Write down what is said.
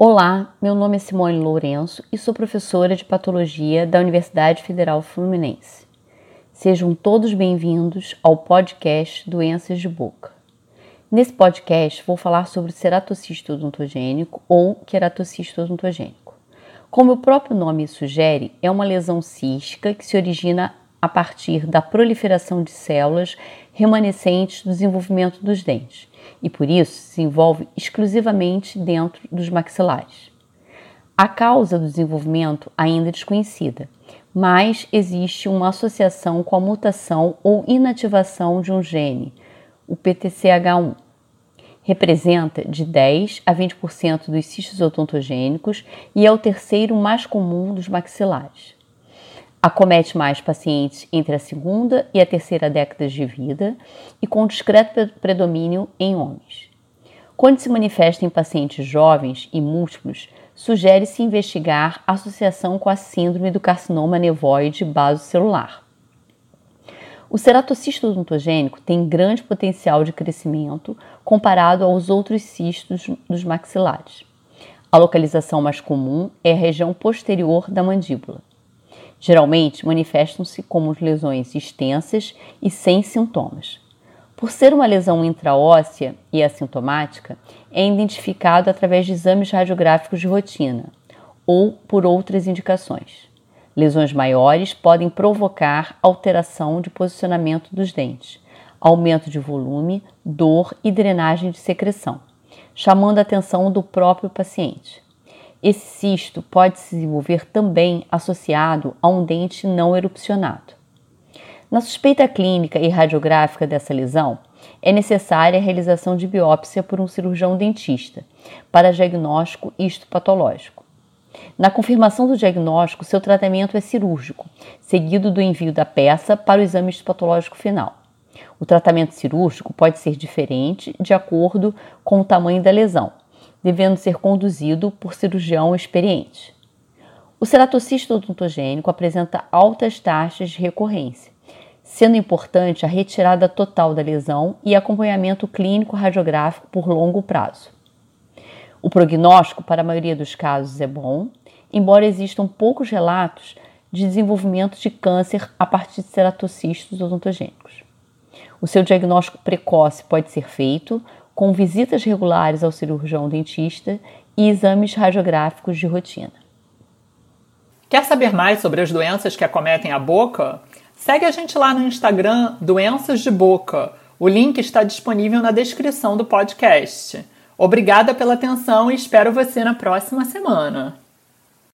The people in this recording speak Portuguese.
Olá, meu nome é Simone Lourenço e sou professora de Patologia da Universidade Federal Fluminense. Sejam todos bem-vindos ao podcast Doenças de Boca. Nesse podcast vou falar sobre ceratocisto odontogênico ou queratocisto odontogênico. Como o próprio nome sugere, é uma lesão cística que se origina a partir da proliferação de células remanescentes do desenvolvimento dos dentes e por isso se envolve exclusivamente dentro dos maxilares. A causa do desenvolvimento ainda é desconhecida, mas existe uma associação com a mutação ou inativação de um gene, o PTCH1. Representa de 10 a 20% dos cistos odontogênicos e é o terceiro mais comum dos maxilares. Acomete mais pacientes entre a segunda e a terceira décadas de vida e com discreto predomínio em homens. Quando se manifesta em pacientes jovens e múltiplos, sugere-se investigar associação com a síndrome do carcinoma nevoide basocelular. O ceratocisto odontogênico tem grande potencial de crescimento comparado aos outros cistos dos maxilares. A localização mais comum é a região posterior da mandíbula. Geralmente manifestam-se como lesões extensas e sem sintomas. Por ser uma lesão intraóssea e assintomática, é identificado através de exames radiográficos de rotina ou por outras indicações. Lesões maiores podem provocar alteração de posicionamento dos dentes, aumento de volume, dor e drenagem de secreção, chamando a atenção do próprio paciente. Esse cisto pode se desenvolver também associado a um dente não erupcionado. Na suspeita clínica e radiográfica dessa lesão, é necessária a realização de biópsia por um cirurgião dentista para diagnóstico histopatológico. Na confirmação do diagnóstico, seu tratamento é cirúrgico, seguido do envio da peça para o exame histopatológico final. O tratamento cirúrgico pode ser diferente de acordo com o tamanho da lesão, devendo ser conduzido por cirurgião experiente. O ceratocisto odontogênico apresenta altas taxas de recorrência, sendo importante a retirada total da lesão e acompanhamento clínico radiográfico por longo prazo. O prognóstico, para a maioria dos casos, é bom, embora existam poucos relatos de desenvolvimento de câncer a partir de ceratocistos odontogênicos. O seu diagnóstico precoce pode ser feito com visitas regulares ao cirurgião dentista e exames radiográficos de rotina. Quer saber mais sobre as doenças que acometem a boca? Segue a gente lá no Instagram Doenças de Boca. O link está disponível na descrição do podcast. Obrigada pela atenção e espero você na próxima semana.